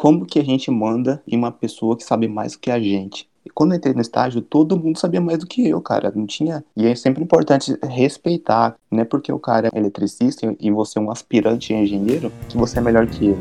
como que a gente manda em uma pessoa que sabe mais do que a gente? E quando eu entrei no estágio, todo mundo sabia mais do que eu, cara. Não tinha. E é sempre importante respeitar. Não é porque o cara é eletricista e você é um aspirante engenheiro que você é melhor que ele.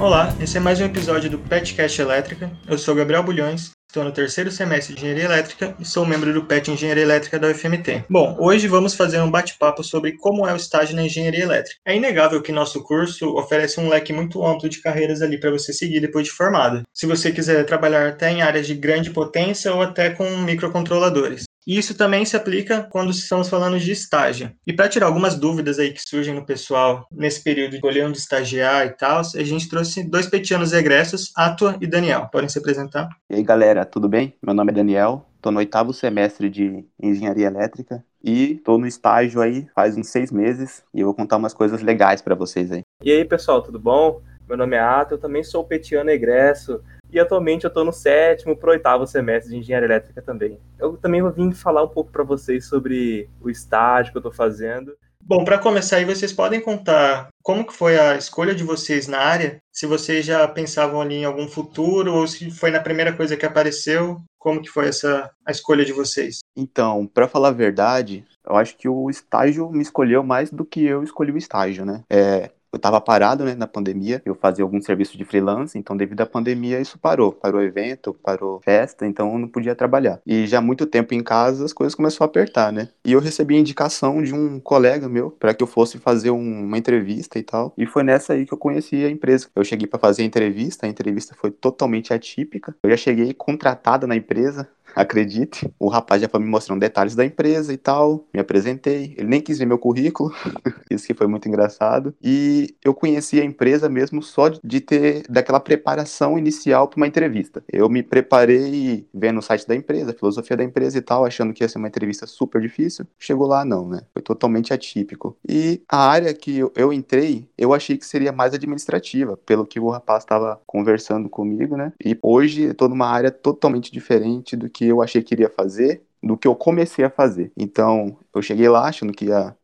Olá, esse é mais um episódio do Petcast Elétrica. Eu sou Gabriel Bulhões Estou no terceiro semestre de Engenharia Elétrica e sou membro do PET Engenharia Elétrica da UFMT. Bom, hoje vamos fazer um bate-papo sobre como é o estágio na Engenharia Elétrica. É inegável que nosso curso oferece um leque muito amplo de carreiras ali para você seguir depois de formado. Se você quiser trabalhar até em áreas de grande potência ou até com microcontroladores. E isso também se aplica quando estamos falando de estágio. E para tirar algumas dúvidas aí que surgem no pessoal nesse período de escolher onde estagiar e tal, a gente trouxe dois petianos egressos, Atua e Daniel. Podem se apresentar? E aí, galera, tudo bem? Meu nome é Daniel, estou no oitavo semestre de Engenharia Elétrica e estou no estágio aí faz uns seis meses e eu vou contar umas coisas legais para vocês aí. E aí, pessoal, tudo bom? Meu nome é Atua, eu também sou petiano egresso e atualmente eu estou no sétimo para oitavo semestre de engenharia elétrica também. Eu também vou vir falar um pouco para vocês sobre o estágio que eu estou fazendo. Bom, para começar aí, vocês podem contar como que foi a escolha de vocês na área? Se vocês já pensavam ali em algum futuro ou se foi na primeira coisa que apareceu, como que foi essa a escolha de vocês? Então, para falar a verdade, eu acho que o estágio me escolheu mais do que eu escolhi o estágio, né? É, eu estava parado, né, na pandemia, eu fazia algum serviço de freelance, então devido à pandemia isso parou, parou evento, parou festa, então eu não podia trabalhar. E já há muito tempo em casa as coisas começaram a apertar, né? E eu recebi a indicação de um colega meu para que eu fosse fazer um, uma entrevista e tal. E foi nessa aí que eu conheci a empresa. Eu cheguei para fazer a entrevista, a entrevista foi totalmente atípica. Eu já cheguei contratada na empresa, acredite. O rapaz já foi me mostrando detalhes da empresa e tal, me apresentei. Ele nem quis ver meu currículo, isso que foi muito engraçado. E eu conheci a empresa mesmo só de ter daquela preparação inicial para uma entrevista. Eu me preparei vendo o site da empresa, a filosofia da empresa e tal, achando que ia ser uma entrevista super difícil. Chegou lá, não, né? Foi totalmente atípico. E a área que eu entrei, eu achei que seria mais administrativa, pelo que o rapaz estava conversando comigo, né? E hoje eu tô numa área totalmente diferente do que eu achei que iria fazer do que eu comecei a fazer. Então, eu cheguei lá achando que ia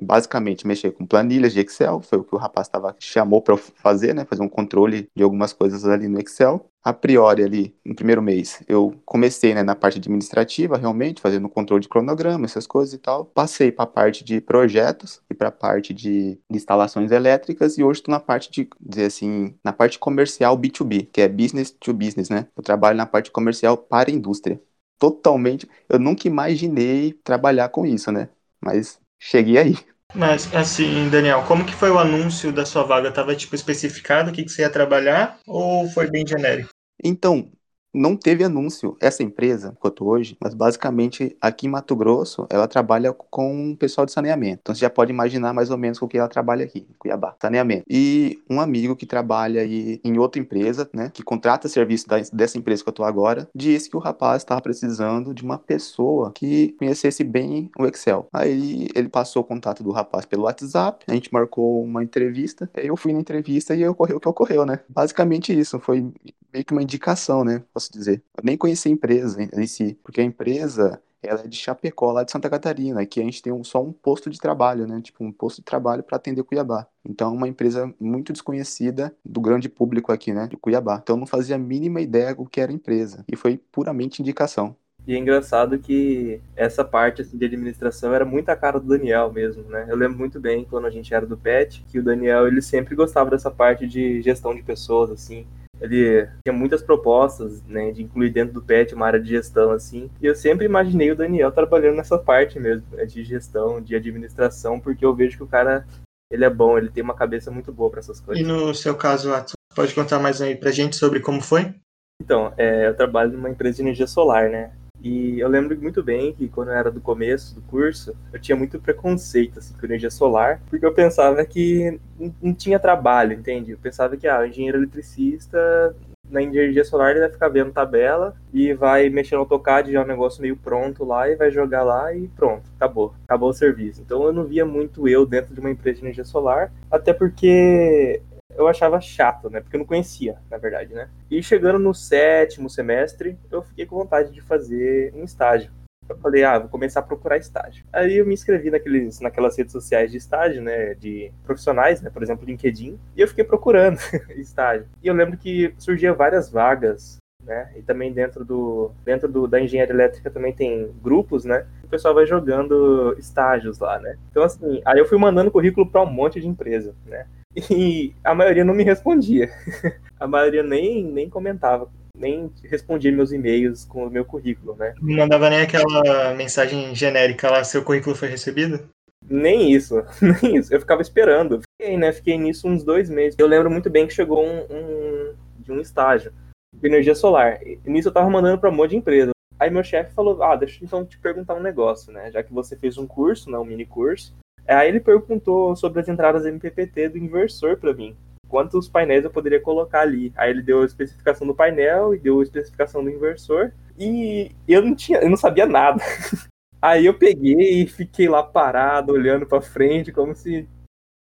basicamente mexer com planilhas de Excel, foi o que o rapaz tava, chamou para fazer, né, fazer um controle de algumas coisas ali no Excel. A priori ali, no primeiro mês, eu comecei né, na parte administrativa, realmente, fazendo controle de cronograma, essas coisas e tal. Passei para a parte de projetos e para a parte de instalações elétricas e hoje estou na parte de, dizer assim, na parte comercial B2B, que é business to business, né? Eu trabalho na parte comercial para a indústria. Totalmente, eu nunca imaginei trabalhar com isso, né? Mas cheguei aí. Mas, assim, Daniel, como que foi o anúncio da sua vaga? Tava, tipo, especificado o que, que você ia trabalhar ou foi bem genérico? Então, não teve anúncio. Essa empresa, que eu tô hoje, mas basicamente aqui em Mato Grosso, ela trabalha com o pessoal de saneamento. Então você já pode imaginar mais ou menos com o que ela trabalha aqui, em Cuiabá. Saneamento. E um amigo que trabalha aí em outra empresa, né, que contrata serviço da, dessa empresa que eu tô agora, disse que o rapaz estava precisando de uma pessoa que conhecesse bem o Excel. Aí ele passou o contato do rapaz pelo WhatsApp, a gente marcou uma entrevista, eu fui na entrevista e ocorreu o que ocorreu, né? Basicamente isso, foi meio que uma indicação, né? Posso dizer. Eu nem conheci a empresa em, si, porque a empresa ela é de Chapecó, lá de Santa Catarina, que a gente tem um, só um posto de trabalho, né? Tipo, um posto de trabalho para atender Cuiabá. Então, é uma empresa muito desconhecida do grande público aqui, né? De Cuiabá. Então, não fazia a mínima ideia do que era a empresa. E foi puramente indicação. E é engraçado que essa parte assim, de administração era muito a cara do Daniel mesmo, né? Eu lembro muito bem quando a gente era do PET, que o Daniel ele sempre gostava dessa parte de gestão de pessoas, assim ele tinha muitas propostas, né, de incluir dentro do PET uma área de gestão, assim, e eu sempre imaginei o Daniel trabalhando nessa parte mesmo, né, de gestão, de administração, porque eu vejo que o cara, ele é bom, ele tem uma cabeça muito boa para essas coisas. E no seu caso, Watson, pode contar mais aí pra gente sobre como foi? Então, é, eu trabalho numa empresa de energia solar, né, e eu lembro muito bem que quando eu era do começo do curso, eu tinha muito preconceito assim, com energia solar, porque eu pensava que não tinha trabalho, entende? Eu pensava que ah, o engenheiro eletricista na energia solar ele vai ficar vendo tabela e vai mexer no AutoCAD já é um negócio meio pronto lá e vai jogar lá e pronto, acabou, acabou o serviço. Então eu não via muito eu dentro de uma empresa de energia solar, até porque eu achava chato, né? Porque eu não conhecia, na verdade, né? E chegando no sétimo semestre, eu fiquei com vontade de fazer um estágio. Eu falei, ah, vou começar a procurar estágio. Aí eu me inscrevi naqueles, naquelas redes sociais de estágio, né, de profissionais, né, por exemplo, LinkedIn, e eu fiquei procurando estágio. E eu lembro que surgia várias vagas né? E também dentro do dentro do, da engenharia elétrica também tem grupos, né? O pessoal vai jogando estágios lá, né? Então assim, aí eu fui mandando currículo para um monte de empresa, né? E a maioria não me respondia. a maioria nem nem comentava, nem respondia meus e-mails com o meu currículo, né? Não mandava nem aquela mensagem genérica lá, seu currículo foi recebido? Nem isso, nem isso. Eu ficava esperando. Fiquei, né? Fiquei nisso uns dois meses. Eu lembro muito bem que chegou um, um de um estágio de energia solar. E nisso eu tava mandando para um monte de empresa. Aí meu chefe falou: Ah, deixa eu então te perguntar um negócio, né? Já que você fez um curso, né, um mini curso. Aí ele perguntou sobre as entradas MPPT do inversor para mim. Quantos painéis eu poderia colocar ali? Aí ele deu a especificação do painel e deu a especificação do inversor. E eu não tinha, eu não sabia nada. Aí eu peguei e fiquei lá parado, olhando para frente, como se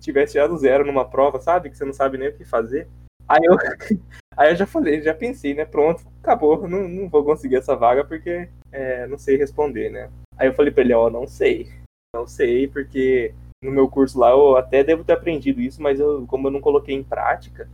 tivesse tirado zero numa prova, sabe? Que você não sabe nem o que fazer. Aí eu, Aí eu já falei, já pensei, né? Pronto, acabou, não, não vou conseguir essa vaga porque é, não sei responder, né? Aí eu falei pra ele, ó, oh, não sei. Não sei, porque no meu curso lá eu até devo ter aprendido isso, mas eu, como eu não coloquei em prática,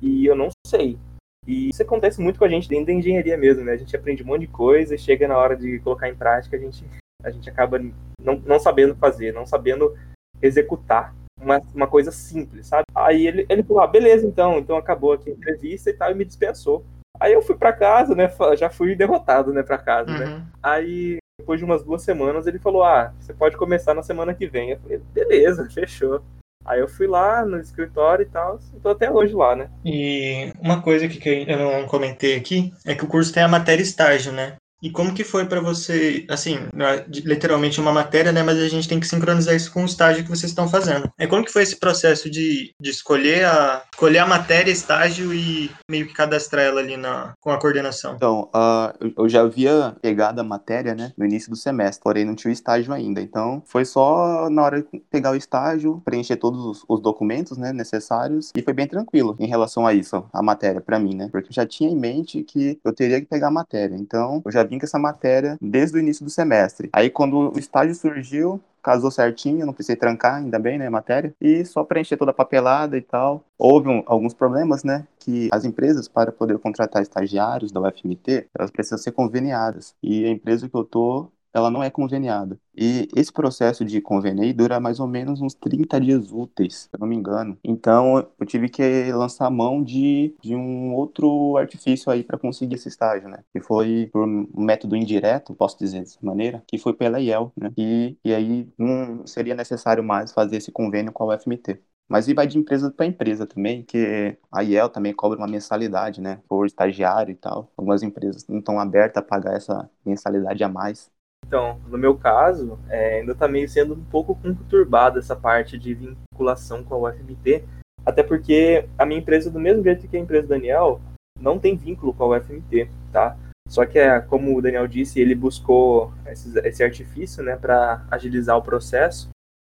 e eu não sei. E isso acontece muito com a gente dentro da engenharia mesmo, né? A gente aprende um monte de coisa e chega na hora de colocar em prática, a gente, a gente acaba não, não sabendo fazer, não sabendo executar uma, uma coisa simples, sabe? Aí ele, ele falou, ah, beleza, então, então acabou aqui a entrevista e tal, e me dispensou. Aí eu fui para casa, né? Já fui derrotado, né, para casa, né? uhum. né? Aí, depois de umas duas semanas, ele falou, ah, você pode começar na semana que vem. Eu falei, beleza, fechou. Aí eu fui lá no escritório e tal, tô até hoje lá, né? E uma coisa que eu não comentei aqui é que o curso tem a matéria estágio, né? E como que foi para você, assim, é literalmente uma matéria, né, mas a gente tem que sincronizar isso com o estágio que vocês estão fazendo. É como que foi esse processo de, de escolher a escolher a matéria, estágio e meio que cadastrar ela ali na com a coordenação? Então, uh, eu já havia pegado a matéria, né, no início do semestre, porém não tinha o estágio ainda. Então, foi só na hora de pegar o estágio, preencher todos os, os documentos, né, necessários e foi bem tranquilo em relação a isso, a matéria para mim, né? Porque eu já tinha em mente que eu teria que pegar a matéria. Então, eu já com essa matéria desde o início do semestre. Aí, quando o estágio surgiu, casou certinho, não precisei trancar, ainda bem, né, matéria, e só preencher toda a papelada e tal. Houve um, alguns problemas, né, que as empresas, para poder contratar estagiários da UFMT, elas precisam ser conveniadas. E a empresa que eu tô, ela não é conveniada. E esse processo de conveniar dura mais ou menos uns 30 dias úteis, se eu não me engano. Então eu tive que lançar mão de, de um outro artifício aí para conseguir esse estágio, né? Que foi por um método indireto, posso dizer dessa maneira, que foi pela IEL, né? E, e aí não seria necessário mais fazer esse convênio com a UFMT. Mas e vai de empresa para empresa também, que a IEL também cobra uma mensalidade, né? Por estagiário e tal. Algumas empresas não estão abertas a pagar essa mensalidade a mais. Então, no meu caso, é, ainda está meio sendo um pouco conturbada essa parte de vinculação com a UFMT, até porque a minha empresa, do mesmo jeito que a empresa do Daniel, não tem vínculo com a UFMT, tá? Só que, é, como o Daniel disse, ele buscou esse, esse artifício, né, para agilizar o processo,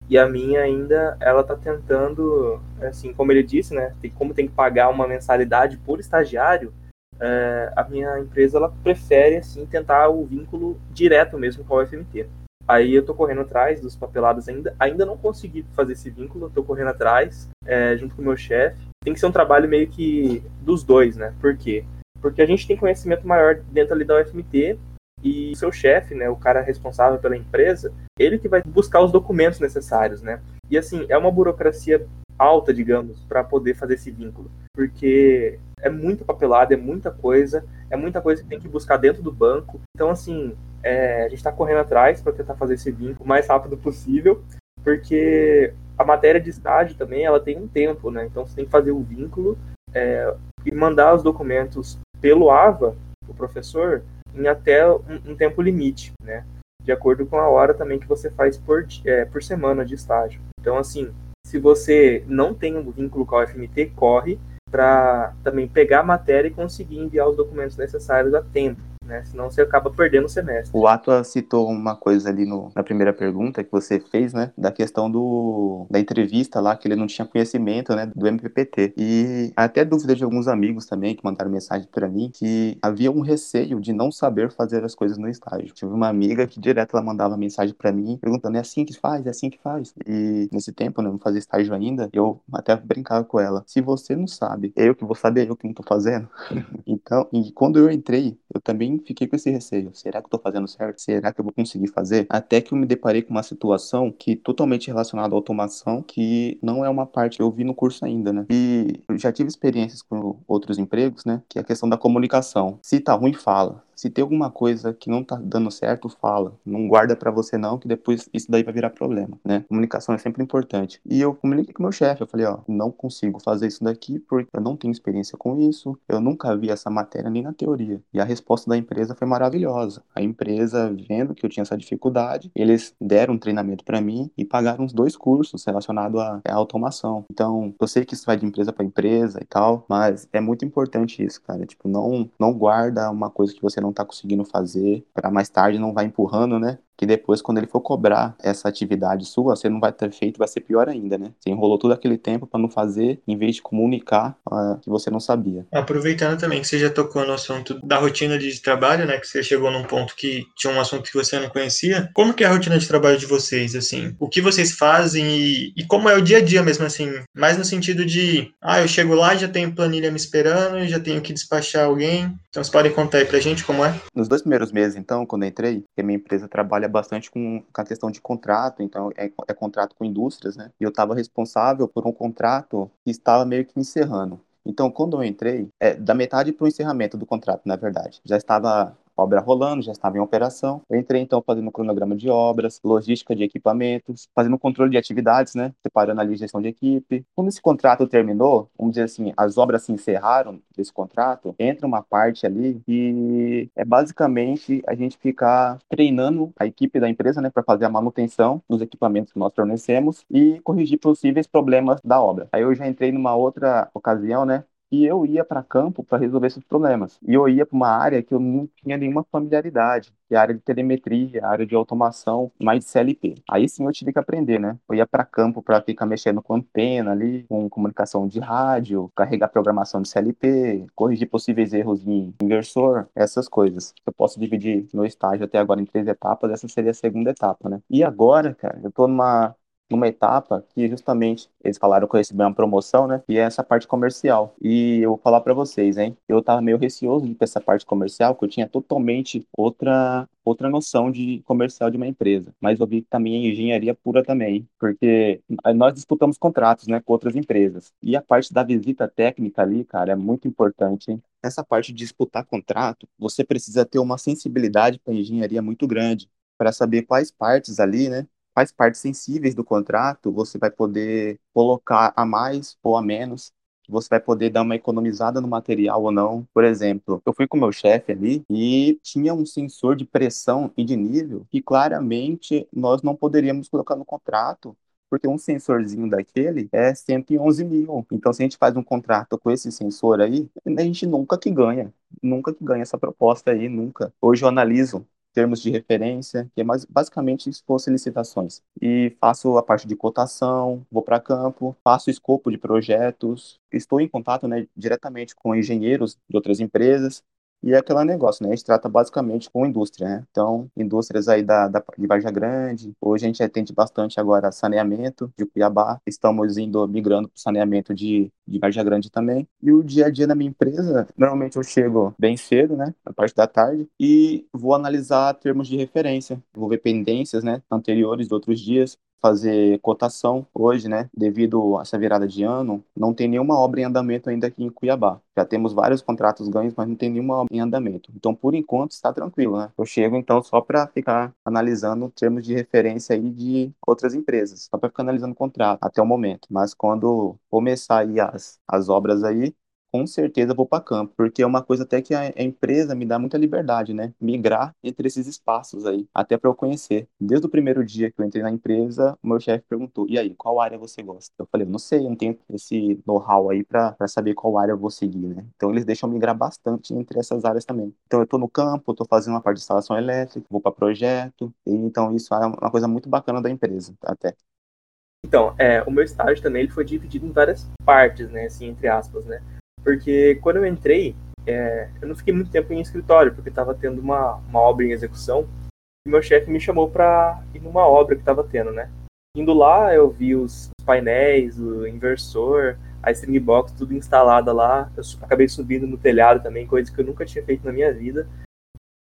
e a minha ainda, ela está tentando, assim, como ele disse, né, tem, como tem que pagar uma mensalidade por estagiário, é, a minha empresa ela prefere assim tentar o vínculo direto mesmo com a UFMT. Aí eu tô correndo atrás dos papelados ainda, ainda não consegui fazer esse vínculo, tô correndo atrás, é, junto com o meu chefe. Tem que ser um trabalho meio que dos dois, né? Por quê? Porque a gente tem conhecimento maior dentro ali da UFMT e seu chefe, né, o cara responsável pela empresa, ele que vai buscar os documentos necessários, né? E assim, é uma burocracia alta, digamos, para poder fazer esse vínculo, porque é muito papelado, é muita coisa, é muita coisa que tem que buscar dentro do banco. Então, assim, é, a gente está correndo atrás para tentar fazer esse vínculo o mais rápido possível, porque a matéria de estágio também ela tem um tempo, né? Então você tem que fazer o vínculo é, e mandar os documentos pelo AVA, o professor, em até um, um, tempo limite, né? De acordo com a hora também que você faz por, é, por semana de estágio. Então, assim, se você não tem um vínculo com a UFMT, corre para também pegar a matéria e conseguir enviar os documentos necessários a tempo. Né? Senão você acaba perdendo o semestre. O Atlas citou uma coisa ali no, na primeira pergunta que você fez, né? Da questão do, da entrevista lá, que ele não tinha conhecimento, né? Do MPPT. E até dúvida de alguns amigos também que mandaram mensagem para mim que havia um receio de não saber fazer as coisas no estágio. Tive uma amiga que direto ela mandava mensagem para mim perguntando: é assim que faz? É assim que faz? E nesse tempo, né? Não fazia estágio ainda, eu até brincava com ela: se você não sabe, é eu que vou saber, eu que não tô fazendo. então, e quando eu entrei, eu também fiquei com esse receio. Será que eu tô fazendo certo? Será que eu vou conseguir fazer? Até que eu me deparei com uma situação que totalmente relacionada à automação, que não é uma parte que eu vi no curso ainda, né? E já tive experiências com outros empregos, né? Que é a questão da comunicação. Se tá ruim, fala. Se tem alguma coisa que não tá dando certo, fala. Não guarda para você não, que depois isso daí vai virar problema, né? Comunicação é sempre importante. E eu comuniquei com meu chefe, eu falei, ó, não consigo fazer isso daqui porque eu não tenho experiência com isso, eu nunca vi essa matéria nem na teoria. E a resposta da empresa foi maravilhosa. A empresa, vendo que eu tinha essa dificuldade, eles deram um treinamento para mim e pagaram uns dois cursos relacionados à, à automação. Então, eu sei que isso vai de empresa para empresa e tal, mas é muito importante isso, cara. Tipo, não, não guarda uma coisa que você não tá conseguindo fazer, para mais tarde não vai empurrando, né? Que depois, quando ele for cobrar essa atividade sua, você não vai ter feito, vai ser pior ainda, né? Você enrolou todo aquele tempo para não fazer, em vez de comunicar uh, que você não sabia. Aproveitando também que você já tocou no assunto da rotina de trabalho, né? Que você chegou num ponto que tinha um assunto que você não conhecia. Como que é a rotina de trabalho de vocês, assim? O que vocês fazem e, e como é o dia a dia mesmo, assim? Mais no sentido de, ah, eu chego lá, já tenho planilha me esperando, já tenho que despachar alguém. Então, vocês podem contar aí pra gente como é? Nos dois primeiros meses, então, quando eu entrei, que a minha empresa trabalha bastante com, com a questão de contrato, então é, é contrato com indústrias, né? E eu estava responsável por um contrato que estava meio que encerrando. Então, quando eu entrei, é, da metade para o encerramento do contrato, na verdade, já estava obra rolando, já estava em operação. Eu entrei então fazendo cronograma de obras, logística de equipamentos, fazendo controle de atividades, né? Separando ali gestão de equipe. Quando esse contrato terminou, vamos dizer assim, as obras se encerraram desse contrato, entra uma parte ali que é basicamente a gente ficar treinando a equipe da empresa, né, para fazer a manutenção dos equipamentos que nós fornecemos e corrigir possíveis problemas da obra. Aí eu já entrei numa outra ocasião, né, e eu ia para campo para resolver esses problemas. E eu ia para uma área que eu não tinha nenhuma familiaridade, que é a área de telemetria, a área de automação, mais de CLP. Aí sim eu tive que aprender, né? Eu ia para campo para ficar mexendo com antena ali, com comunicação de rádio, carregar programação de CLP, corrigir possíveis erros de inversor, essas coisas. Eu posso dividir meu estágio até agora em três etapas, essa seria a segunda etapa, né? E agora, cara, eu tô numa numa etapa que justamente eles falaram que eu recebi uma promoção, né? E é essa parte comercial. E eu vou falar para vocês, hein? Eu tava meio receoso de ter essa parte comercial, porque eu tinha totalmente outra outra noção de comercial de uma empresa. Mas eu vi que também é engenharia pura também, porque nós disputamos contratos, né, com outras empresas. E a parte da visita técnica ali, cara, é muito importante, hein? Essa parte de disputar contrato, você precisa ter uma sensibilidade para engenharia muito grande para saber quais partes ali, né, quais partes sensíveis do contrato você vai poder colocar a mais ou a menos, você vai poder dar uma economizada no material ou não. Por exemplo, eu fui com meu chefe ali e tinha um sensor de pressão e de nível que claramente nós não poderíamos colocar no contrato porque um sensorzinho daquele é 111 mil. Então, se a gente faz um contrato com esse sensor aí, a gente nunca que ganha. Nunca que ganha essa proposta aí, nunca. Hoje eu analiso termos de referência, que é mais, basicamente expor licitações. E faço a parte de cotação, vou para campo, faço escopo de projetos, estou em contato né, diretamente com engenheiros de outras empresas, e é aquele negócio, né? A gente trata basicamente com indústria, né? Então, indústrias aí da, da, de Varja Grande. Hoje a gente atende bastante agora saneamento de Cuiabá. Estamos indo, migrando para o saneamento de, de Varja Grande também. E o dia a dia na minha empresa, normalmente eu chego bem cedo, né? Na parte da tarde. E vou analisar termos de referência. Vou ver pendências, né? Anteriores de outros dias fazer cotação hoje, né? Devido a essa virada de ano, não tem nenhuma obra em andamento ainda aqui em Cuiabá. Já temos vários contratos ganhos, mas não tem nenhuma obra em andamento. Então, por enquanto, está tranquilo, né? Eu chego, então, só para ficar analisando termos de referência aí de outras empresas, só para ficar analisando o contrato até o momento. Mas quando começar aí as, as obras aí, com certeza vou para campo, porque é uma coisa até que a, empresa me dá muita liberdade, né? Migrar entre esses espaços aí, até para eu conhecer. Desde o primeiro dia que eu entrei na empresa, o meu chefe perguntou: "E aí, qual área você gosta?" Eu falei: "Não sei, eu não tenho esse know-how aí para saber qual área eu vou seguir, né?" Então eles deixam migrar bastante entre essas áreas também. Então eu tô no campo, tô fazendo uma parte de instalação elétrica, vou para projeto, e, então isso é uma coisa muito bacana da empresa, até. Então, é, o meu estágio também ele foi dividido em várias partes, né, assim, entre aspas, né? Porque quando eu entrei, é, eu não fiquei muito tempo em escritório, porque estava tendo uma, uma obra em execução, e meu chefe me chamou para ir numa obra que estava tendo, né? Indo lá, eu vi os painéis, o inversor, a string box, tudo instalada lá. Eu acabei subindo no telhado também, coisa que eu nunca tinha feito na minha vida.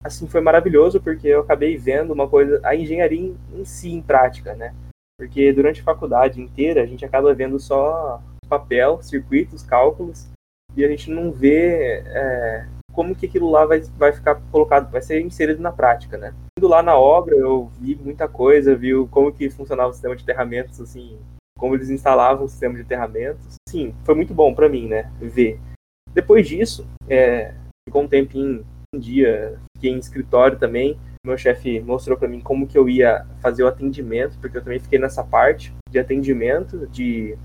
Assim, foi maravilhoso porque eu acabei vendo uma coisa, a engenharia em, em si, em prática, né? Porque durante a faculdade inteira a gente acaba vendo só papel, circuitos, cálculos, e a gente não vê é, como que aquilo lá vai, vai ficar colocado, vai ser inserido na prática, né? Indo lá na obra, eu vi muita coisa, vi como que funcionava o sistema de aterramentos, assim, como eles instalavam o sistema de aterramentos. Sim, foi muito bom para mim, né, ver. Depois disso, é, ficou um tempinho, um dia, fiquei em escritório também, meu chefe mostrou para mim como que eu ia fazer o atendimento, porque eu também fiquei nessa parte de atendimento de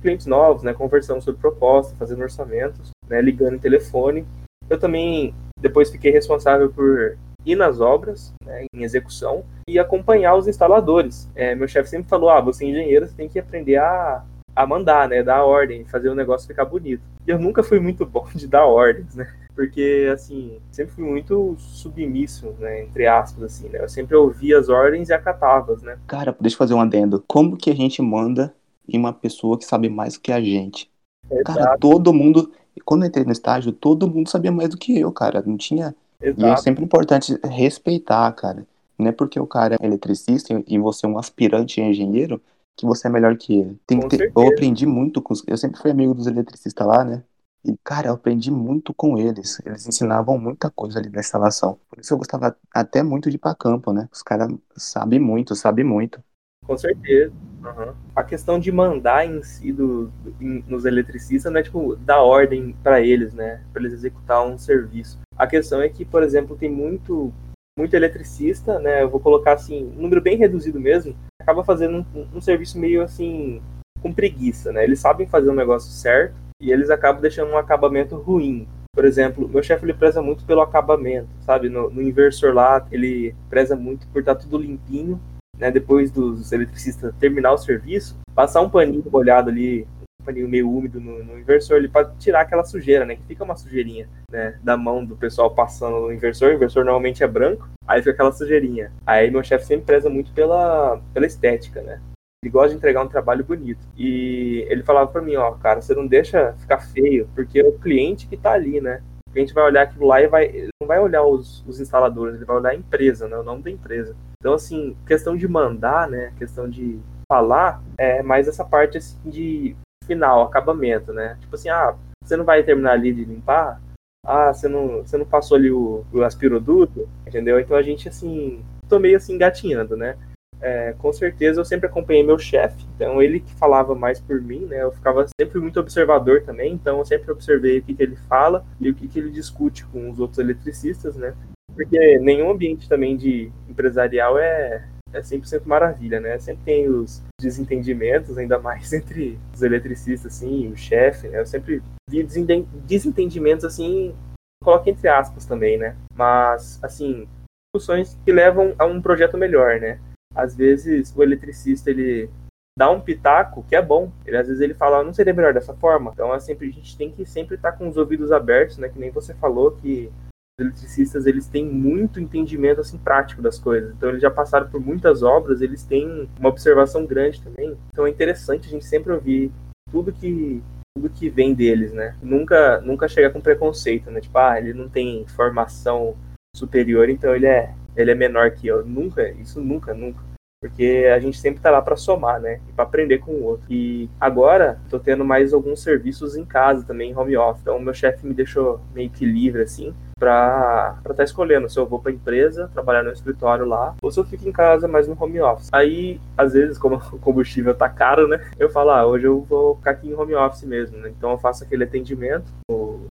clientes novos, né, conversando sobre proposta, fazendo orçamentos, né, ligando em telefone. Eu também depois fiquei responsável por ir nas obras, né, em execução, e acompanhar os instaladores. É, meu chefe sempre falou, ah, você é engenheiro, você tem que aprender a, a mandar, né, dar ordem, fazer o negócio ficar bonito. E eu nunca fui muito bom de dar ordens, né, porque, assim, sempre fui muito submisso, né, entre aspas, assim, né, eu sempre ouvia as ordens e acatava, né. Cara, deixa eu fazer um adendo. Como que a gente manda em uma pessoa que sabe mais que a gente? Exato. Cara, todo mundo, quando eu entrei no estágio, todo mundo sabia mais do que eu, cara, não tinha... Exato. E é sempre importante respeitar, cara. Não é porque o cara é eletricista e você é um aspirante engenheiro que você é melhor que ele. Tem que ter... Eu aprendi muito com os... Eu sempre fui amigo dos eletricistas lá, né? E, cara, eu aprendi muito com eles. Eles ensinavam muita coisa ali na instalação. Por isso eu gostava até muito de ir pra campo, né? Os caras sabem muito, sabem muito. Com certeza. Uhum. A questão de mandar em si do, do, nos eletricistas não é tipo dar ordem para eles, né? Para eles executar um serviço. A questão é que, por exemplo, tem muito muito eletricista, né? Eu vou colocar assim, um número bem reduzido mesmo, acaba fazendo um, um serviço meio assim com preguiça, né? Eles sabem fazer o um negócio certo, e eles acabam deixando um acabamento ruim. Por exemplo, meu chefe ele preza muito pelo acabamento, sabe? No, no inversor lá, ele preza muito por estar tá tudo limpinho, né? Depois dos eletricistas terminar o serviço, passar um paninho molhado ali, um paninho meio úmido no, no inversor ali para tirar aquela sujeira, né? Que fica uma sujeirinha, né? Da mão do pessoal passando no inversor. O inversor normalmente é branco, aí fica aquela sujeirinha. Aí meu chefe sempre preza muito pela, pela estética, né? Ele gosta de entregar um trabalho bonito. E ele falava para mim, ó, cara, você não deixa ficar feio, porque é o cliente que tá ali, né? O cliente vai olhar aquilo lá e vai, não vai olhar os, os instaladores, ele vai olhar a empresa, né? O nome da empresa. Então, assim, questão de mandar, né? Questão de falar, é mais essa parte assim, de final, acabamento, né? Tipo assim, ah, você não vai terminar ali de limpar? Ah, você não, você não passou ali o, o aspiroduto? Entendeu? Então a gente, assim, tô meio assim engatinhando, né? É, com certeza eu sempre acompanhei meu chefe, então ele que falava mais por mim, né? Eu ficava sempre muito observador também, então eu sempre observei o que, que ele fala e o que, que ele discute com os outros eletricistas, né? Porque nenhum ambiente também de empresarial é, é 100% maravilha, né? Sempre tem os desentendimentos, ainda mais entre os eletricistas, assim, o chefe, né? Eu sempre vi desentendimentos, assim, coloque entre aspas também, né? Mas, assim, discussões que levam a um projeto melhor, né? Às vezes o eletricista ele dá um pitaco que é bom. Ele às vezes ele fala, não seria melhor dessa forma. Então é sempre a gente tem que sempre estar tá com os ouvidos abertos, né? Que nem você falou que os eletricistas eles têm muito entendimento assim prático das coisas. Então eles já passaram por muitas obras, eles têm uma observação grande também. Então é interessante a gente sempre ouvir tudo que tudo que vem deles, né? Nunca nunca chegar com preconceito, né? Tipo, ah, ele não tem formação superior, então ele é ele é menor que eu. Nunca, isso nunca, nunca. Porque a gente sempre tá lá para somar, né? E para aprender com o outro. E agora, tô tendo mais alguns serviços em casa também, home office. Então, meu chefe me deixou meio que livre, assim, para estar tá escolhendo se eu vou para empresa, trabalhar no escritório lá, ou se eu fico em casa, mais no home office. Aí, às vezes, como o combustível tá caro, né? Eu falo, ah, hoje eu vou ficar aqui em home office mesmo, né? Então, eu faço aquele atendimento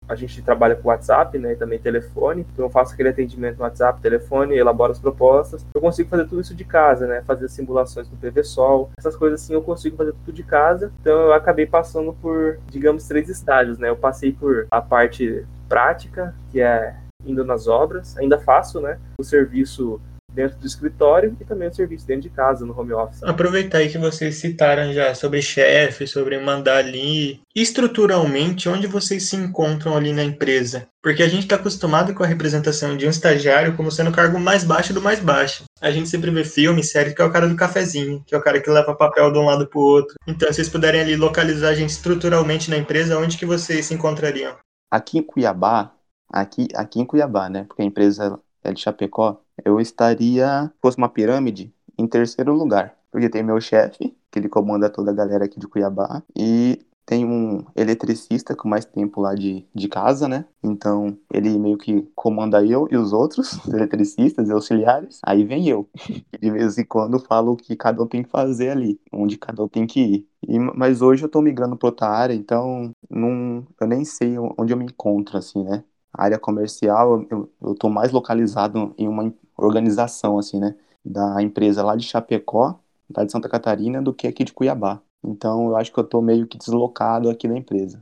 a gente trabalha com WhatsApp, né, e também telefone. Então eu faço aquele atendimento no WhatsApp, telefone, elaboro as propostas. Eu consigo fazer tudo isso de casa, né, fazer simulações no PVSol, essas coisas assim eu consigo fazer tudo de casa. Então eu acabei passando por, digamos, três estágios, né. Eu passei por a parte prática, que é indo nas obras, ainda faço, né, o serviço dentro do escritório e também o serviço dentro de casa, no home office. Aproveitar aí que vocês citaram já sobre chefe, sobre mandar ali, estruturalmente, onde vocês se encontram ali na empresa? Porque a gente está acostumado com a representação de um estagiário como sendo o cargo mais baixo do mais baixo. A gente sempre vê filme, série, que é o cara do cafezinho, que é o cara que leva papel de um lado para o outro. Então, se vocês puderem ali localizar a gente estruturalmente na empresa, onde que vocês se encontrariam? Aqui em Cuiabá, aqui, aqui em Cuiabá, né? Porque a empresa é de Chapecó, eu estaria, fosse uma pirâmide, em terceiro lugar. Porque tem meu chefe, que ele comanda toda a galera aqui de Cuiabá, e tem um eletricista com mais tempo lá de, de casa, né? Então ele meio que comanda eu e os outros os eletricistas e auxiliares. Aí vem eu. De vez em quando falo o que cada um tem que fazer ali, onde cada um tem que ir. E, mas hoje eu tô migrando para outra área, então não, eu nem sei onde eu me encontro, assim, né? A área comercial, eu, eu tô mais localizado em uma organização, assim, né? Da empresa lá de Chapecó, lá de Santa Catarina, do que aqui de Cuiabá. Então, eu acho que eu tô meio que deslocado aqui da empresa.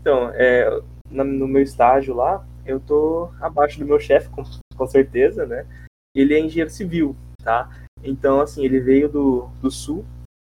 Então, é, no meu estágio lá, eu tô abaixo do meu chefe, com, com certeza, né? Ele é engenheiro civil, tá? Então, assim, ele veio do, do sul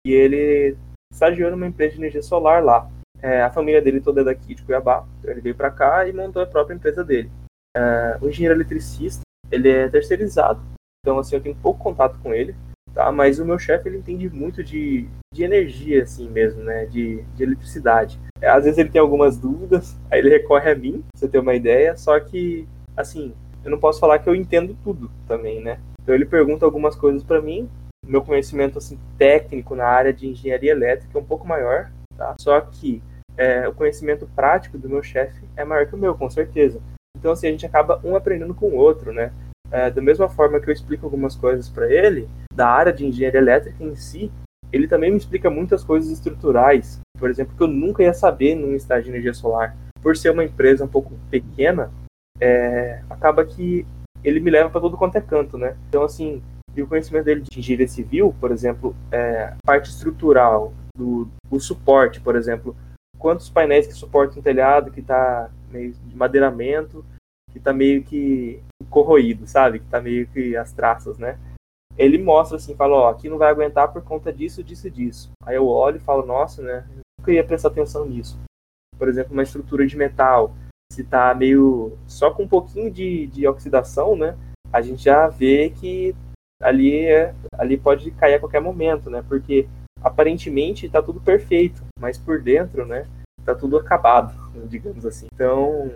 e ele estagiou numa empresa de energia solar lá. É, a família dele toda é daqui de Cuiabá, então ele veio para cá e montou a própria empresa dele. É, o engenheiro eletricista, ele é terceirizado, então assim eu tenho pouco contato com ele, tá? Mas o meu chefe ele entende muito de, de energia assim mesmo, né? De, de eletricidade. É, às vezes ele tem algumas dúvidas, aí ele recorre a mim, pra você ter uma ideia. Só que assim eu não posso falar que eu entendo tudo também, né? Então ele pergunta algumas coisas para mim. Meu conhecimento assim técnico na área de engenharia elétrica é um pouco maior, tá? Só que é, o conhecimento prático do meu chefe é maior que o meu, com certeza. Então, assim, a gente acaba um aprendendo com o outro, né? É, da mesma forma que eu explico algumas coisas para ele, da área de engenharia elétrica em si, ele também me explica muitas coisas estruturais, por exemplo, que eu nunca ia saber num estágio de energia solar. Por ser uma empresa um pouco pequena, é, acaba que ele me leva para todo quanto é canto, né? Então, assim, e o conhecimento dele de engenharia civil, por exemplo, é, parte estrutural, do o suporte, por exemplo, quantos painéis que suportam um telhado que está meio de madeiramento, que está meio que corroído, sabe? Que está meio que as traças, né? Ele mostra assim, fala, ó, aqui não vai aguentar por conta disso, disso e disso. Aí eu olho e falo, nossa, né? Eu nunca ia prestar atenção nisso. Por exemplo, uma estrutura de metal, se tá meio só com um pouquinho de, de oxidação, né? A gente já vê que ali é, ali pode cair a qualquer momento, né? Porque aparentemente está tudo perfeito, mas por dentro, né, está tudo acabado, digamos assim. Então,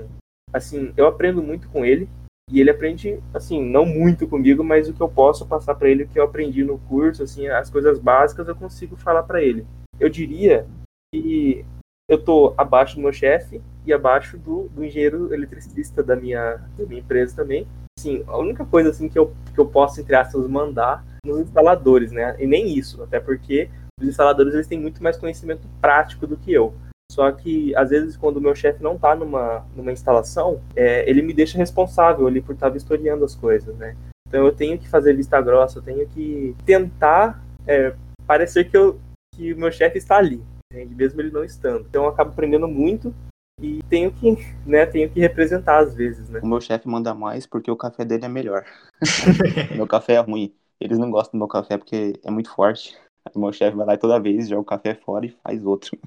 assim, eu aprendo muito com ele e ele aprende, assim, não muito comigo, mas o que eu posso passar para ele, o que eu aprendi no curso, assim, as coisas básicas eu consigo falar para ele. Eu diria que eu tô abaixo do meu chefe e abaixo do, do engenheiro eletricista da minha, da minha empresa também. Sim, a única coisa assim que eu, que eu posso, entre aspas, mandar nos instaladores, né? E nem isso, até porque os instaladores eles têm muito mais conhecimento prático do que eu. Só que, às vezes, quando o meu chefe não está numa, numa instalação, é, ele me deixa responsável ali por estar tá vistoriando as coisas, né? Então eu tenho que fazer vista grossa, eu tenho que tentar é, parecer que, eu, que o meu chefe está ali, entende? mesmo ele não estando. Então eu acabo aprendendo muito e tenho que, né, tenho que representar às vezes, né? O meu chefe manda mais porque o café dele é melhor. meu café é ruim. Eles não gostam do meu café porque é muito forte. O meu chefe vai lá toda vez, joga o café fora e faz outro.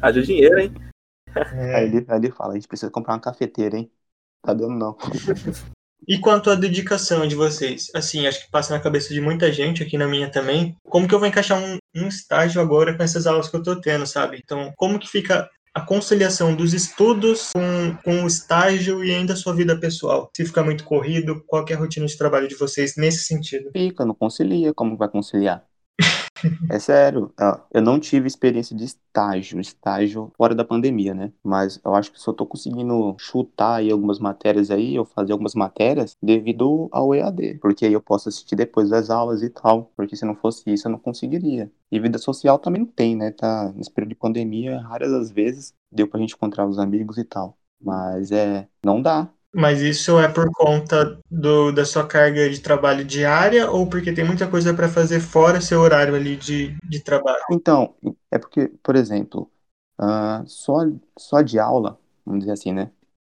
Haja dinheiro, hein? É. Aí, ele, aí ele fala, a gente precisa comprar uma cafeteira, hein? Tá dando não. E quanto à dedicação de vocês? Assim, acho que passa na cabeça de muita gente, aqui na minha também. Como que eu vou encaixar um, um estágio agora com essas aulas que eu tô tendo, sabe? Então, como que fica a conciliação dos estudos com, com o estágio e ainda a sua vida pessoal? Se fica muito corrido, qual é a rotina de trabalho de vocês nesse sentido? Fica, não concilia. Como vai conciliar? É sério, eu não tive experiência de estágio, estágio fora da pandemia, né? Mas eu acho que só tô conseguindo chutar aí algumas matérias aí, eu fazer algumas matérias devido ao EAD, porque aí eu posso assistir depois das aulas e tal, porque se não fosse isso eu não conseguiria. E vida social também não tem, né? Tá nesse período de pandemia, raras as vezes deu pra gente encontrar os amigos e tal. Mas é, não dá. Mas isso é por conta do, da sua carga de trabalho diária ou porque tem muita coisa para fazer fora seu horário ali de, de trabalho? Então, é porque, por exemplo, uh, só, só de aula, vamos dizer assim, né?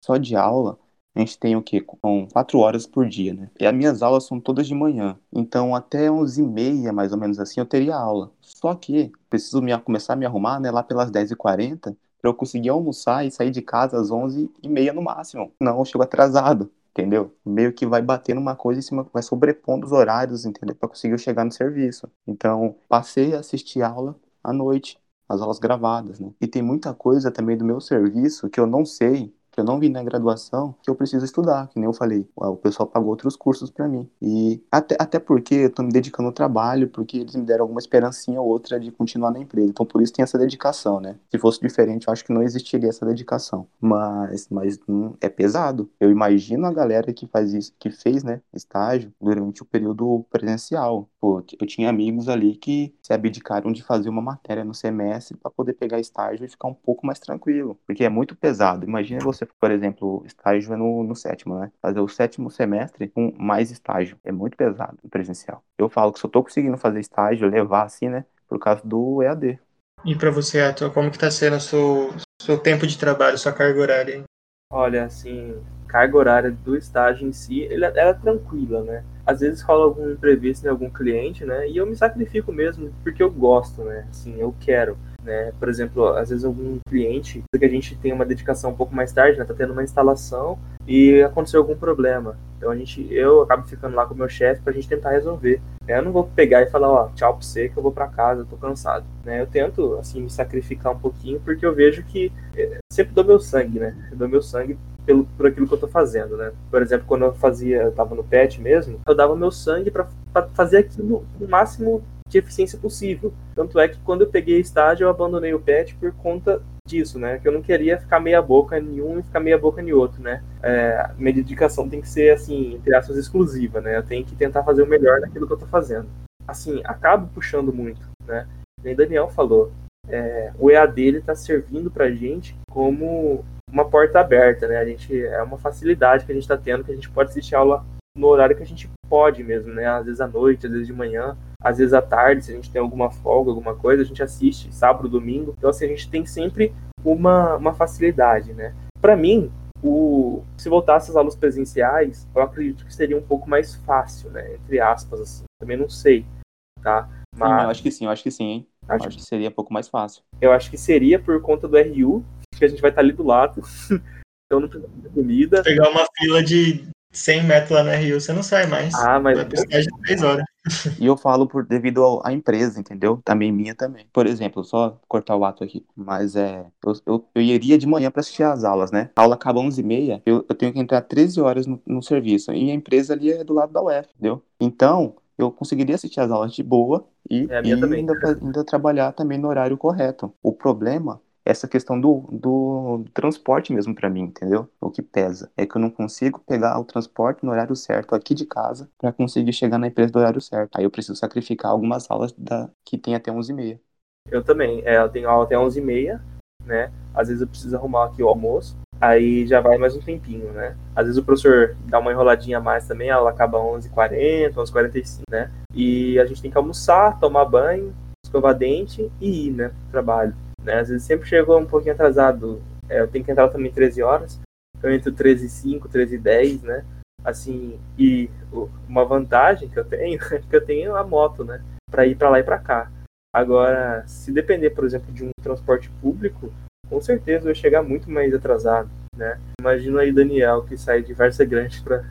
Só de aula, a gente tem o quê? Com quatro horas por dia, né? E as minhas aulas são todas de manhã. Então, até 11 e meia, mais ou menos assim, eu teria aula. Só que preciso me, começar a me arrumar, né? Lá pelas 10h40, para eu conseguir almoçar e sair de casa às 11h30 no máximo. Não, eu chego atrasado, entendeu? Meio que vai bater numa coisa em cima, vai sobrepondo os horários, entendeu? Para conseguir chegar no serviço. Então, passei a assistir aula à noite, as aulas gravadas, né? E tem muita coisa também do meu serviço que eu não sei que eu não vi na graduação, que eu preciso estudar, que nem eu falei. O pessoal pagou outros cursos para mim. E até, até porque eu tô me dedicando ao trabalho, porque eles me deram alguma esperancinha ou outra de continuar na empresa. Então por isso tem essa dedicação, né? Se fosse diferente, eu acho que não existiria essa dedicação. Mas, mas hum, é pesado. Eu imagino a galera que faz isso, que fez, né, estágio durante o período presencial. Pô, eu tinha amigos ali que se abdicaram de fazer uma matéria no semestre para poder pegar estágio e ficar um pouco mais tranquilo, porque é muito pesado. Imagina você por exemplo, estágio é no, no sétimo, né? Fazer o sétimo semestre com mais estágio. É muito pesado no presencial. Eu falo que eu tô conseguindo fazer estágio, levar assim, né? Por causa do EAD. E para você, Arthur, como que tá sendo o seu, seu tempo de trabalho, sua carga horária? Olha, assim, carga horária do estágio em si, ela, ela é tranquila, né? Às vezes rola algum imprevisto em algum cliente, né? E eu me sacrifico mesmo, porque eu gosto, né? Assim, eu quero. Né? Por exemplo, às vezes algum cliente que a gente tem uma dedicação um pouco mais tarde, né? Tá tendo uma instalação e aconteceu algum problema. Então a gente, eu acabo ficando lá com o meu chefe pra gente tentar resolver. Eu não vou pegar e falar, ó, tchau pra você que eu vou para casa, eu tô cansado. Né? Eu tento, assim, me sacrificar um pouquinho porque eu vejo que é, sempre dou meu sangue, né? Eu dou meu sangue pelo, por aquilo que eu tô fazendo, né? Por exemplo, quando eu fazia, eu tava no PET mesmo, eu dava meu sangue para fazer aquilo no máximo de eficiência possível. Tanto é que quando eu peguei estágio, eu abandonei o PET por conta disso, né? Que eu não queria ficar meia boca em um e ficar meia boca em outro, né? É, minha dedicação tem que ser, assim, entre aspas, exclusiva, né? Eu tenho que tentar fazer o melhor naquilo que eu tô fazendo. Assim, acabo puxando muito, né? Nem Daniel falou. É, o EAD ele tá servindo pra gente como uma porta aberta, né? A gente é uma facilidade que a gente está tendo que a gente pode assistir aula no horário que a gente pode mesmo, né? Às vezes à noite, às vezes de manhã, às vezes à tarde, se a gente tem alguma folga, alguma coisa, a gente assiste sábado, domingo. Então assim, a gente tem sempre uma, uma facilidade, né? Para mim, o, se voltasse às aulas presenciais, eu acredito que seria um pouco mais fácil, né? Entre aspas, assim. Também não sei, tá? Mas... Sim, eu acho que sim, eu acho que sim, hein? Acho, acho que seria um pouco mais fácil. Eu acho que seria por conta do RU, que a gente vai estar ali do lado. então não precisa de comida. Pegar uma fila de 100 metros lá na Rio, você não sai mais. Ah, mas. Vai precisar de 3 horas. E eu falo por devido à empresa, entendeu? Também minha também. Por exemplo, só cortar o ato aqui. Mas é. Eu, eu, eu iria de manhã para assistir as aulas, né? A aula acaba 11h30, eu, eu tenho que entrar 13 horas no, no serviço. E a empresa ali é do lado da UF, entendeu? Então, eu conseguiria assistir as aulas de boa e, é e ainda, ainda, trabalhar também no horário correto. O problema essa questão do, do transporte mesmo para mim, entendeu? O que pesa é que eu não consigo pegar o transporte no horário certo aqui de casa para conseguir chegar na empresa do horário certo. Aí eu preciso sacrificar algumas aulas da, que tem até 11h30. Eu também. É, eu tenho aula até 11h30, né? Às vezes eu preciso arrumar aqui o almoço, aí já vai mais um tempinho, né? Às vezes o professor dá uma enroladinha a mais também, aula acaba 11h40, 11h45, né? E a gente tem que almoçar, tomar banho, escovar dente e ir, né? Pro trabalho. Né? Às vezes sempre chegou um pouquinho atrasado. É, eu tenho que entrar também 13 horas. Eu entro 13 e 5, 13 e 10, né? Assim, e uma vantagem que eu tenho é que eu tenho a moto, né? Para ir para lá e para cá. Agora, se depender, por exemplo, de um transporte público, com certeza eu ia chegar muito mais atrasado, né? Imagina aí Daniel que sai de Varsa Grande para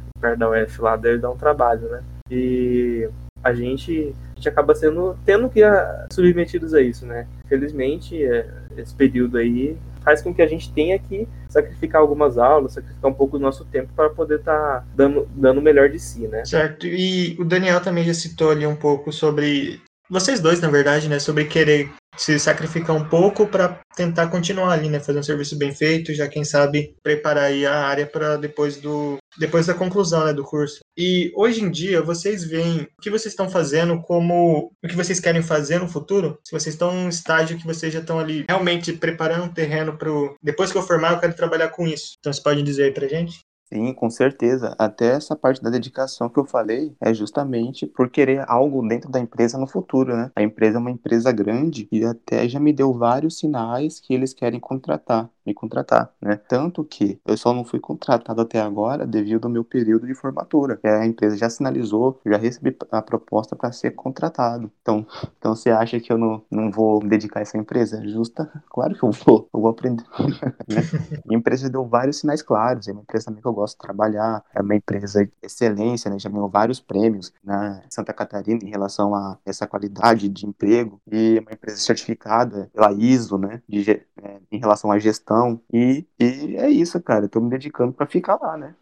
UF lá, deve dar um trabalho, né? E a gente, a gente acaba sendo tendo que a, submetidos a isso, né? Felizmente, é, esse período aí faz com que a gente tenha que sacrificar algumas aulas, sacrificar um pouco do nosso tempo para poder estar tá dando, dando o melhor de si, né? Certo. E o Daniel também já citou ali um pouco sobre vocês dois, na verdade, né, sobre querer se sacrificar um pouco para tentar continuar ali, né, fazer um serviço bem feito, já quem sabe preparar aí a área para depois do depois da conclusão, né, do curso. E hoje em dia vocês veem o que vocês estão fazendo como o que vocês querem fazer no futuro? Se vocês estão em um estágio que vocês já estão ali realmente preparando um terreno para depois que eu formar eu quero trabalhar com isso. Então você pode dizer aí pra gente? Sim, com certeza. Até essa parte da dedicação que eu falei é justamente por querer algo dentro da empresa no futuro, né? A empresa é uma empresa grande e até já me deu vários sinais que eles querem contratar me contratar, né? Tanto que eu só não fui contratado até agora devido ao meu período de formatura. A empresa já sinalizou, já recebi a proposta para ser contratado. Então, então você acha que eu não, não vou me dedicar a essa empresa? Justa? Claro que eu vou. Eu vou aprender. né? Minha empresa deu vários sinais claros. É uma empresa também que eu gosto de trabalhar. É uma empresa de excelência, né? Já ganhou vários prêmios na Santa Catarina em relação a essa qualidade de emprego. E é uma empresa certificada pela ISO, né? De, é, em relação à gestão e, e é isso, cara. Eu tô me dedicando para ficar lá, né?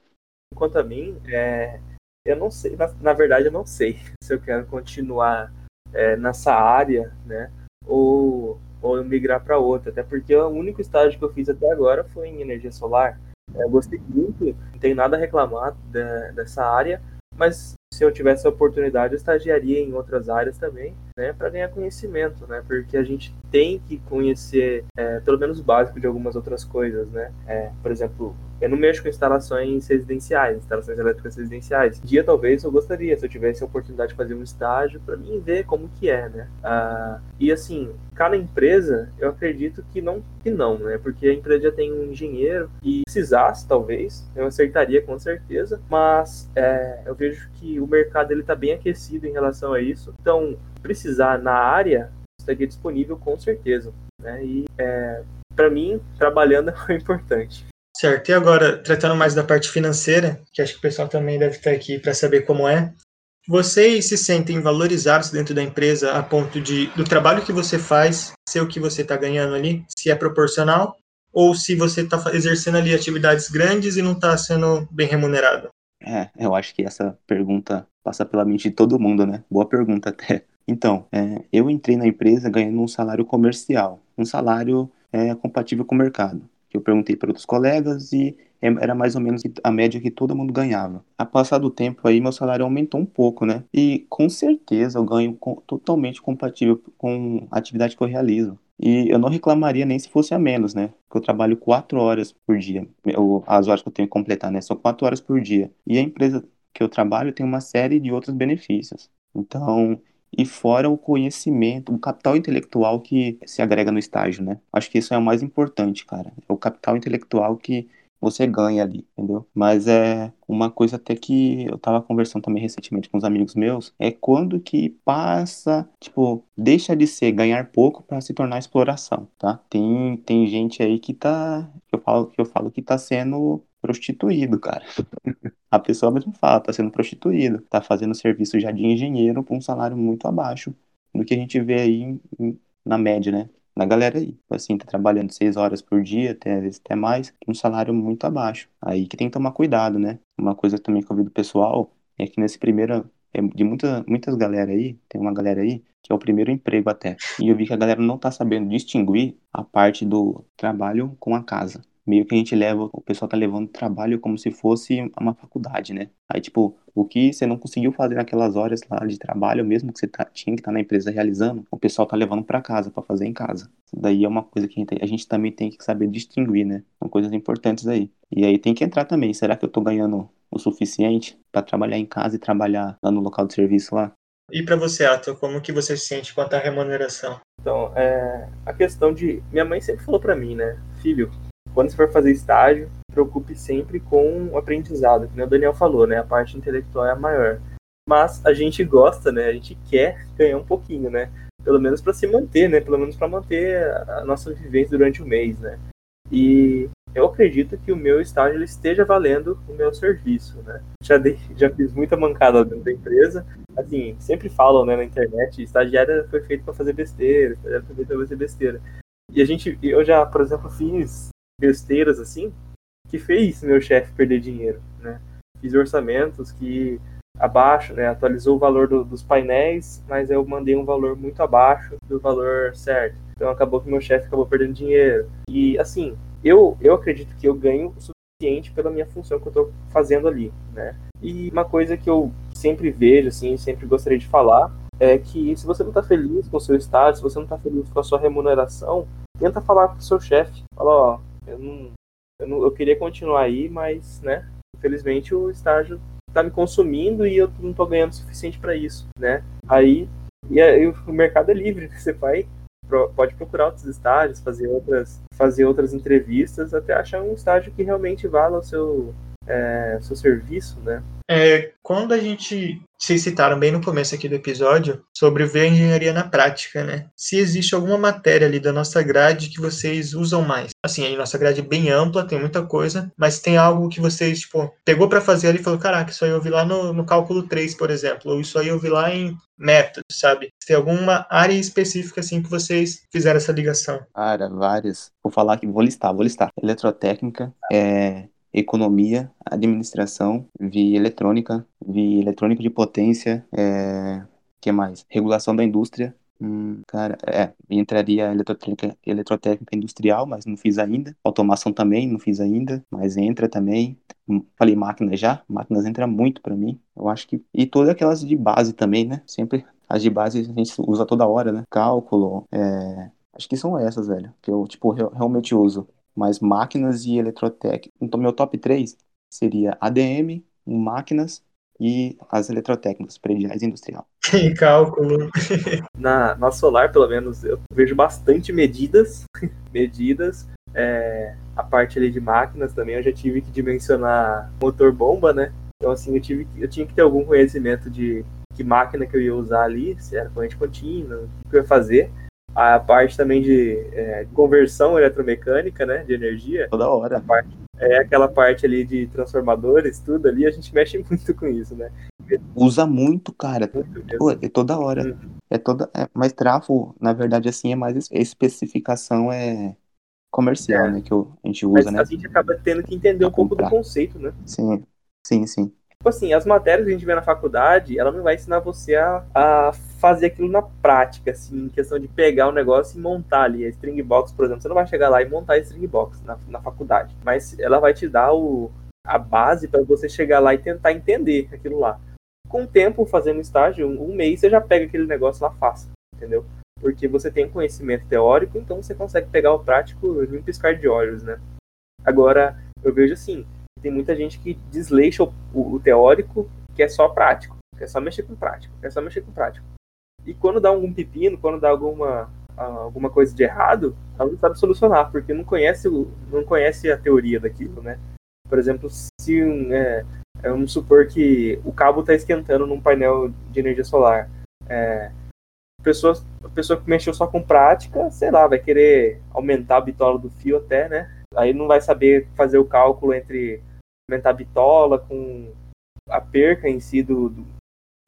Quanto a mim, é, eu não sei, na, na, verdade eu não sei se eu quero continuar é, nessa área, né? Ou, ou migrar para outra. Até porque o único estágio que eu fiz até agora foi em energia solar. É, eu gostei muito, não tenho nada a reclamar de, dessa área, mas se eu tivesse a oportunidade, eu estagiaria em outras áreas também, né, para ganhar conhecimento, né, porque a gente tem que conhecer é, pelo menos o básico de algumas outras coisas, né, é, por exemplo, eu não mexo com instalações residenciais, instalações elétricas residenciais. Um dia talvez eu gostaria, se eu tivesse a oportunidade de fazer um estágio, para mim ver como que é, né? Ah, e assim, cada empresa, eu acredito que não, que não, né? Porque a empresa já tem um engenheiro e precisasse, talvez, eu acertaria com certeza, mas é, eu vejo que o mercado ele está bem aquecido em relação a isso. Então, precisar na área estaria disponível com certeza, né? E é, para mim, trabalhando é importante. Certo, e agora, tratando mais da parte financeira, que acho que o pessoal também deve estar aqui para saber como é. Vocês se sentem valorizados dentro da empresa a ponto de do trabalho que você faz ser o que você está ganhando ali, se é proporcional, ou se você está exercendo ali atividades grandes e não está sendo bem remunerado? É, eu acho que essa pergunta passa pela mente de todo mundo, né? Boa pergunta até. Então, é, eu entrei na empresa ganhando um salário comercial, um salário é, compatível com o mercado eu perguntei para outros colegas e era mais ou menos a média que todo mundo ganhava. A passar do tempo aí, meu salário aumentou um pouco, né? E com certeza eu ganho totalmente compatível com a atividade que eu realizo. E eu não reclamaria nem se fosse a menos, né? Porque eu trabalho quatro horas por dia. Eu, as horas que eu tenho que completar, né? São quatro horas por dia. E a empresa que eu trabalho tem uma série de outros benefícios. Então, e fora o conhecimento, o capital intelectual que se agrega no estágio, né? Acho que isso é o mais importante, cara. É o capital intelectual que você ganha ali, entendeu? Mas é uma coisa até que eu tava conversando também recentemente com os amigos meus, é quando que passa, tipo, deixa de ser ganhar pouco para se tornar exploração, tá? Tem tem gente aí que tá, que eu falo que eu falo que tá sendo prostituído, cara. A pessoa mesmo fala, tá sendo prostituído, tá fazendo serviço já de engenheiro por um salário muito abaixo do que a gente vê aí na média, né? Na galera aí, assim, tá trabalhando seis horas por dia, até, às vezes até mais, um salário muito abaixo. Aí que tem que tomar cuidado, né? Uma coisa também que eu vi do pessoal é que nesse primeiro, é de muita, muitas galera aí, tem uma galera aí, que é o primeiro emprego até. E eu vi que a galera não tá sabendo distinguir a parte do trabalho com a casa meio que a gente leva, o pessoal tá levando trabalho como se fosse uma faculdade, né? Aí, tipo, o que você não conseguiu fazer naquelas horas lá de trabalho, mesmo que você tá, tinha que estar tá na empresa realizando, o pessoal tá levando para casa, para fazer em casa. Isso daí é uma coisa que a gente, a gente, também tem que saber distinguir, né? São coisas importantes aí. E aí tem que entrar também, será que eu tô ganhando o suficiente para trabalhar em casa e trabalhar lá no local de serviço lá? E para você, Ato, como que você se sente quanto à remuneração? Então, é, a questão de... Minha mãe sempre falou para mim, né? Filho, quando você for fazer estágio, preocupe sempre com o aprendizado, que o Daniel falou, né? A parte intelectual é a maior. Mas a gente gosta, né? A gente quer ganhar um pouquinho, né? Pelo menos para se manter, né? Pelo menos para manter a nossa vivência durante o mês, né? E eu acredito que o meu estágio esteja valendo o meu serviço, né? Já, dei, já fiz muita mancada dentro da empresa. Assim, sempre falam né, na internet, estagiária foi feito para fazer besteira, estagiária foi feito para fazer besteira. E a gente, eu já, por exemplo, fiz besteiras assim que fez meu chefe perder dinheiro, né? Fiz orçamentos que abaixo, né? Atualizou o valor do, dos painéis, mas eu mandei um valor muito abaixo do valor certo. Então acabou que meu chefe acabou perdendo dinheiro. E assim, eu, eu acredito que eu ganho o suficiente pela minha função que eu estou fazendo ali, né? E uma coisa que eu sempre vejo, assim, sempre gostaria de falar, é que se você não está feliz com o seu estágio, se você não está feliz com a sua remuneração, tenta falar com o seu chefe. Fala, ó, eu não, eu não, eu queria continuar aí, mas, né? Infelizmente o estágio está me consumindo e eu não estou ganhando o suficiente para isso, né? Aí, e aí o mercado é livre, você vai pode procurar outros estágios, fazer outras, fazer outras entrevistas, até achar um estágio que realmente vala o seu, é, seu serviço, né? É, quando a gente vocês citaram bem no começo aqui do episódio sobre ver a engenharia na prática, né? Se existe alguma matéria ali da nossa grade que vocês usam mais. Assim, a nossa grade é bem ampla, tem muita coisa, mas tem algo que vocês, tipo, pegou para fazer ali e falou, caraca, isso aí eu vi lá no, no cálculo 3, por exemplo, ou isso aí eu vi lá em método, sabe? Tem alguma área específica, assim, que vocês fizeram essa ligação? Cara, várias. Vou falar aqui, vou listar, vou listar. Eletrotécnica, é, economia, administração, vi eletrônica, vi eletrônica de potência, é, que mais? Regulação da indústria. Hum, cara, é, entraria eletrotécnica, eletrotécnica industrial, mas não fiz ainda. Automação também, não fiz ainda, mas entra também. Hum, falei máquina já, máquinas entra muito para mim. Eu acho que e todas aquelas de base também, né? Sempre as de base a gente usa toda hora, né? Cálculo, é, acho que são essas, velho, que eu tipo realmente uso mas máquinas e eletrotécnica. Então, meu top 3 seria ADM, máquinas e as eletrotécnicas, prediais e industrial. Tem cálculo. na, na solar, pelo menos, eu vejo bastante medidas. medidas. É, a parte ali de máquinas também, eu já tive que dimensionar motor bomba, né? Então, assim, eu, tive, eu tinha que ter algum conhecimento de que máquina que eu ia usar ali, se era corrente contínua, o que eu ia fazer a parte também de é, conversão eletromecânica, né, de energia. Toda hora. Parte, é aquela parte ali de transformadores, tudo ali, a gente mexe muito com isso, né. Usa muito, cara. Muito Pô, é toda hora. Uhum. É toda, é, mas trafo, na verdade, assim, é mais especificação é comercial, é. né, que a gente usa, mas né. A gente acaba tendo que entender um pouco do conceito, né. Sim, sim, sim. Tipo assim, as matérias que a gente vê na faculdade, ela não vai ensinar você a, a fazer aquilo na prática, assim, em questão de pegar o negócio e montar ali. A string box, por exemplo, você não vai chegar lá e montar a string box na, na faculdade. Mas ela vai te dar o, a base para você chegar lá e tentar entender aquilo lá. Com o tempo, fazendo estágio, um, um mês, você já pega aquele negócio lá fácil, entendeu? Porque você tem conhecimento teórico, então você consegue pegar o prático em um piscar de olhos, né? Agora, eu vejo assim, tem muita gente que desleixa o, o, teórico, que é só prático, que é só mexer com prático, que é só mexer com prático. E quando dá algum pepino, quando dá alguma, alguma coisa de errado, ela não sabe solucionar, porque não conhece, não conhece a teoria daquilo, né? Por exemplo, se um, é, é, vamos supor que o cabo está esquentando num painel de energia solar. É, a, pessoa, a pessoa que mexeu só com prática, sei lá, vai querer aumentar a bitola do fio até, né? Aí não vai saber fazer o cálculo entre aumentar a bitola com a perca em si do, do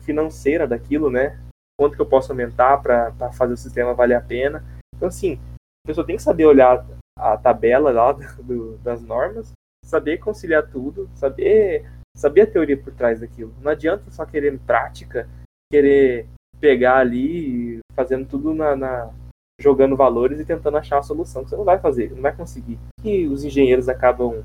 financeira daquilo, né? Quanto que eu posso aumentar para fazer o sistema valer a pena. Então, assim, a pessoa tem que saber olhar a tabela lá do, das normas, saber conciliar tudo, saber, saber a teoria por trás daquilo. Não adianta só querer prática, querer pegar ali fazendo tudo na, na, jogando valores e tentando achar a solução que você não vai fazer, não vai conseguir. E os engenheiros acabam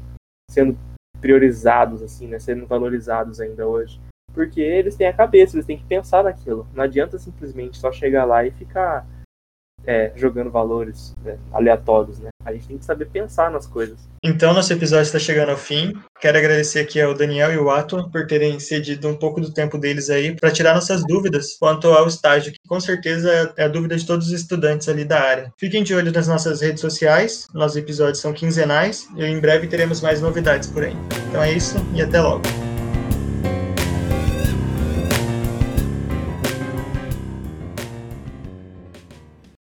sendo priorizados, assim, né, sendo valorizados ainda hoje. Porque eles têm a cabeça, eles têm que pensar naquilo. Não adianta simplesmente só chegar lá e ficar é, jogando valores né, aleatórios, né? A gente tem que saber pensar nas coisas. Então, nosso episódio está chegando ao fim. Quero agradecer aqui ao Daniel e ao Ato por terem cedido um pouco do tempo deles aí para tirar nossas dúvidas quanto ao estágio, que com certeza é a dúvida de todos os estudantes ali da área. Fiquem de olho nas nossas redes sociais, nossos episódios são quinzenais e em breve teremos mais novidades por aí. Então é isso e até logo.